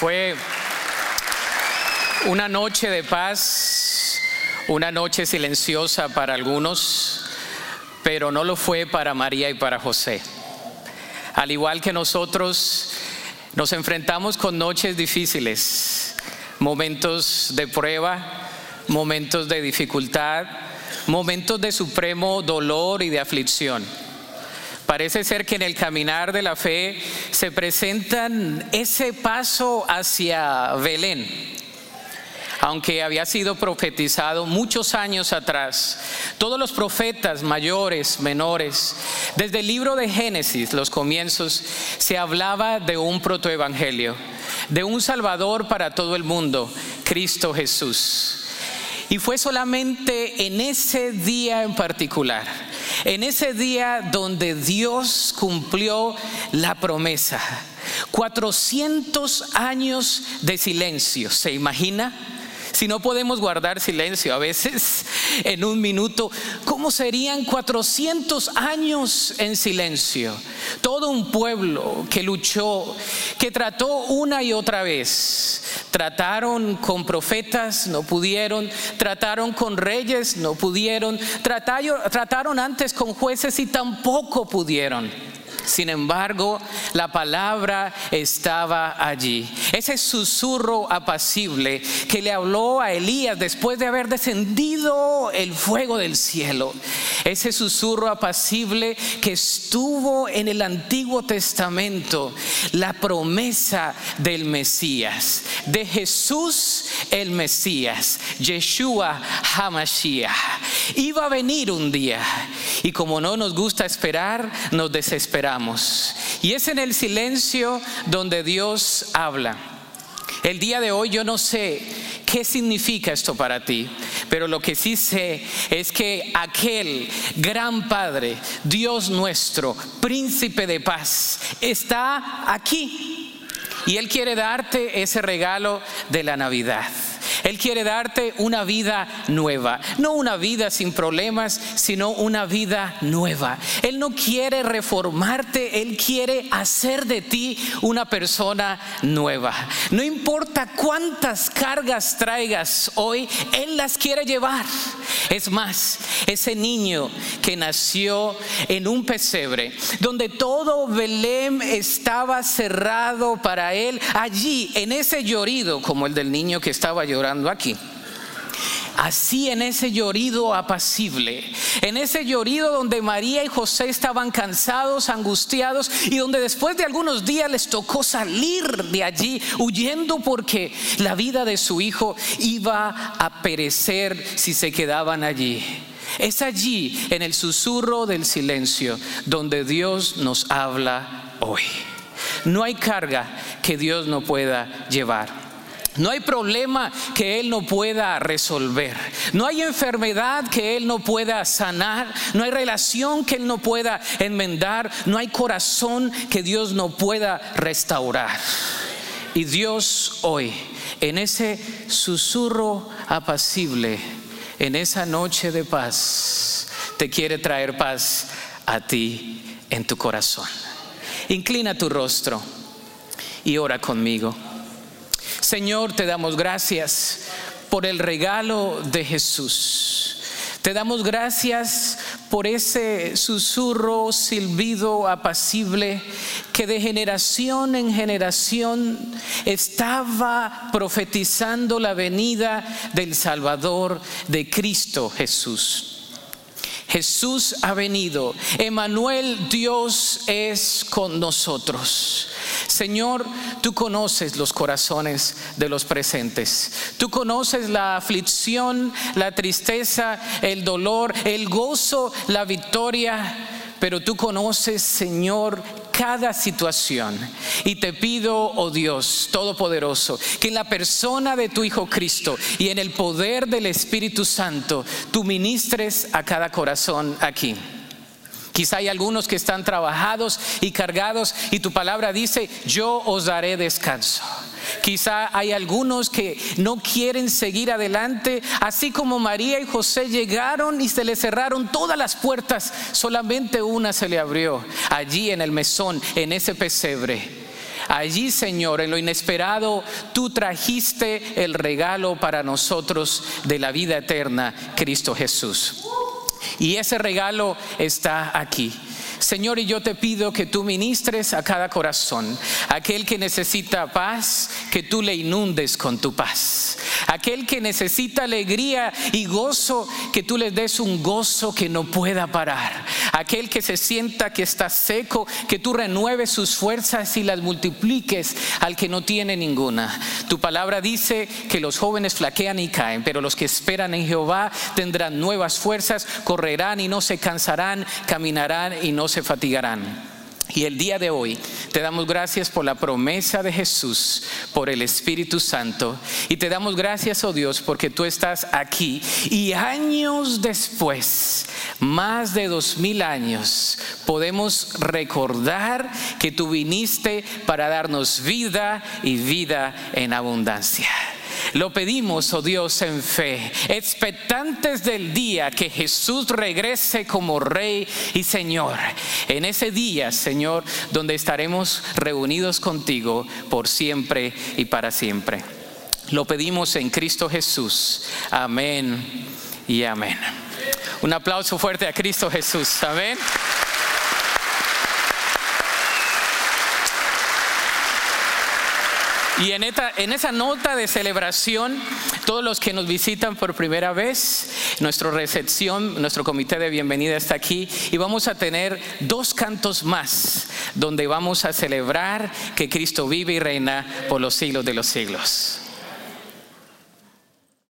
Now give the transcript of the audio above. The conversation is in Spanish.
Fue una noche de paz, una noche silenciosa para algunos, pero no lo fue para María y para José. Al igual que nosotros, nos enfrentamos con noches difíciles, momentos de prueba, momentos de dificultad, momentos de supremo dolor y de aflicción. Parece ser que en el caminar de la fe se presentan ese paso hacia Belén, aunque había sido profetizado muchos años atrás. Todos los profetas mayores, menores, desde el libro de Génesis, los comienzos, se hablaba de un protoevangelio, de un Salvador para todo el mundo, Cristo Jesús. Y fue solamente en ese día en particular, en ese día donde Dios cumplió la promesa. 400 años de silencio, ¿se imagina? Si no podemos guardar silencio a veces en un minuto, ¿cómo serían 400 años en silencio? Todo un pueblo que luchó, que trató una y otra vez. Trataron con profetas, no pudieron. Trataron con reyes, no pudieron. Trataron, antes con jueces y tampoco pudieron. Sin embargo, la palabra estaba allí. Ese susurro apacible que le habló a Elías después de haber descendido el fuego del cielo. Ese susurro apacible que estuvo en el Antiguo Testamento. La promesa del Mesías, de Jesús el Mesías, Yeshua Hamashiach. Iba a venir un día y como no nos gusta esperar, nos desesperamos. Y es en el silencio donde Dios habla. El día de hoy yo no sé qué significa esto para ti, pero lo que sí sé es que aquel gran Padre, Dios nuestro, príncipe de paz, está aquí. Y Él quiere darte ese regalo de la Navidad. Él quiere darte una vida nueva, no una vida sin problemas, sino una vida nueva. Él no quiere reformarte, Él quiere hacer de ti una persona nueva. No importa cuántas cargas traigas hoy, Él las quiere llevar. Es más, ese niño que nació en un pesebre, donde todo Belén estaba cerrado para Él, allí en ese llorido, como el del niño que estaba llorando, aquí. Así en ese llorido apacible, en ese llorido donde María y José estaban cansados, angustiados y donde después de algunos días les tocó salir de allí huyendo porque la vida de su hijo iba a perecer si se quedaban allí. Es allí, en el susurro del silencio, donde Dios nos habla hoy. No hay carga que Dios no pueda llevar. No hay problema que Él no pueda resolver. No hay enfermedad que Él no pueda sanar. No hay relación que Él no pueda enmendar. No hay corazón que Dios no pueda restaurar. Y Dios hoy, en ese susurro apacible, en esa noche de paz, te quiere traer paz a ti en tu corazón. Inclina tu rostro y ora conmigo. Señor, te damos gracias por el regalo de Jesús. Te damos gracias por ese susurro, silbido apacible que de generación en generación estaba profetizando la venida del Salvador de Cristo Jesús. Jesús ha venido. Emanuel, Dios es con nosotros. Señor, tú conoces los corazones de los presentes. Tú conoces la aflicción, la tristeza, el dolor, el gozo, la victoria. Pero tú conoces, Señor, cada situación. Y te pido, oh Dios Todopoderoso, que en la persona de tu Hijo Cristo y en el poder del Espíritu Santo, tú ministres a cada corazón aquí. Quizá hay algunos que están trabajados y cargados y tu palabra dice, yo os daré descanso. Quizá hay algunos que no quieren seguir adelante, así como María y José llegaron y se le cerraron todas las puertas, solamente una se le abrió, allí en el mesón, en ese pesebre. allí, Señor, en lo inesperado, tú trajiste el regalo para nosotros de la vida eterna, Cristo Jesús. Y ese regalo está aquí. Señor, y yo te pido que tú ministres a cada corazón. Aquel que necesita paz, que tú le inundes con tu paz. Aquel que necesita alegría y gozo, que tú le des un gozo que no pueda parar. Aquel que se sienta que está seco, que tú renueves sus fuerzas y las multipliques al que no tiene ninguna. Tu palabra dice que los jóvenes flaquean y caen, pero los que esperan en Jehová tendrán nuevas fuerzas, correrán y no se cansarán, caminarán y no se fatigarán. Y el día de hoy te damos gracias por la promesa de Jesús, por el Espíritu Santo. Y te damos gracias, oh Dios, porque tú estás aquí. Y años después, más de dos mil años, podemos recordar que tú viniste para darnos vida y vida en abundancia. Lo pedimos, oh Dios, en fe, expectantes del día que Jesús regrese como Rey y Señor. En ese día, Señor, donde estaremos reunidos contigo por siempre y para siempre. Lo pedimos en Cristo Jesús. Amén y amén. Un aplauso fuerte a Cristo Jesús. Amén. Y en, esa nota de celebración, todos los que nos visitan por primera vez, nuestra recepción, nuestro comité de bienvenida está aquí y vamos a tener dos cantos más donde vamos a celebrar que Cristo vive y reina por los siglos de los siglos.